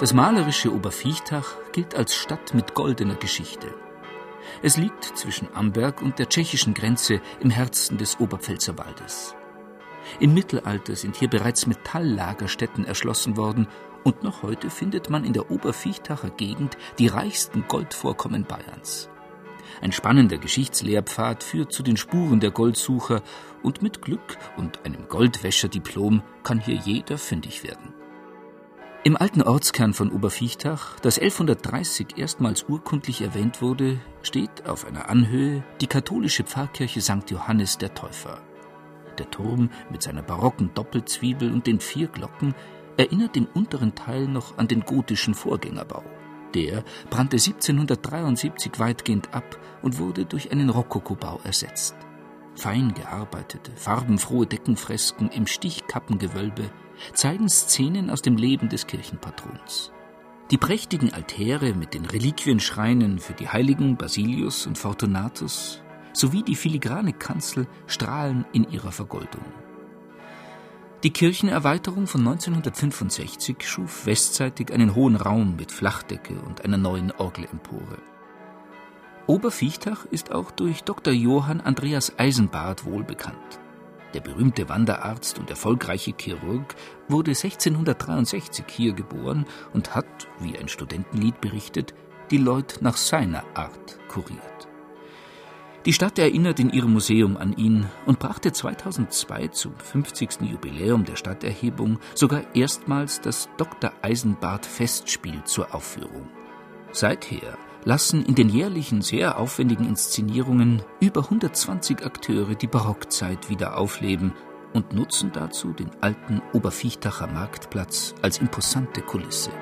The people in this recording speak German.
Das malerische Oberviechtach gilt als Stadt mit goldener Geschichte. Es liegt zwischen Amberg und der tschechischen Grenze im Herzen des Oberpfälzer Waldes. Im Mittelalter sind hier bereits Metalllagerstätten erschlossen worden und noch heute findet man in der Oberviechtacher Gegend die reichsten Goldvorkommen Bayerns. Ein spannender Geschichtslehrpfad führt zu den Spuren der Goldsucher und mit Glück und einem Goldwäscherdiplom kann hier jeder fündig werden. Im alten Ortskern von Oberviechtach, das 1130 erstmals urkundlich erwähnt wurde, steht auf einer Anhöhe die katholische Pfarrkirche St. Johannes der Täufer. Der Turm mit seiner barocken Doppelzwiebel und den vier Glocken erinnert im unteren Teil noch an den gotischen Vorgängerbau. Der brannte 1773 weitgehend ab und wurde durch einen Rokokobau ersetzt. Fein gearbeitete, farbenfrohe Deckenfresken im Stichkappengewölbe zeigen Szenen aus dem Leben des Kirchenpatrons. Die prächtigen Altäre mit den Reliquienschreinen für die Heiligen Basilius und Fortunatus sowie die filigrane Kanzel strahlen in ihrer Vergoldung. Die Kirchenerweiterung von 1965 schuf westseitig einen hohen Raum mit Flachdecke und einer neuen Orgelempore. Oberviechtach ist auch durch Dr. Johann Andreas Eisenbart wohlbekannt. Der berühmte Wanderarzt und erfolgreiche Chirurg wurde 1663 hier geboren und hat, wie ein Studentenlied berichtet, die Leute nach seiner Art kuriert. Die Stadt erinnert in ihrem Museum an ihn und brachte 2002 zum 50. Jubiläum der Stadterhebung sogar erstmals das Dr. Eisenbart Festspiel zur Aufführung. Seither lassen in den jährlichen sehr aufwendigen Inszenierungen über 120 Akteure die Barockzeit wieder aufleben und nutzen dazu den alten Oberviechtacher Marktplatz als imposante Kulisse.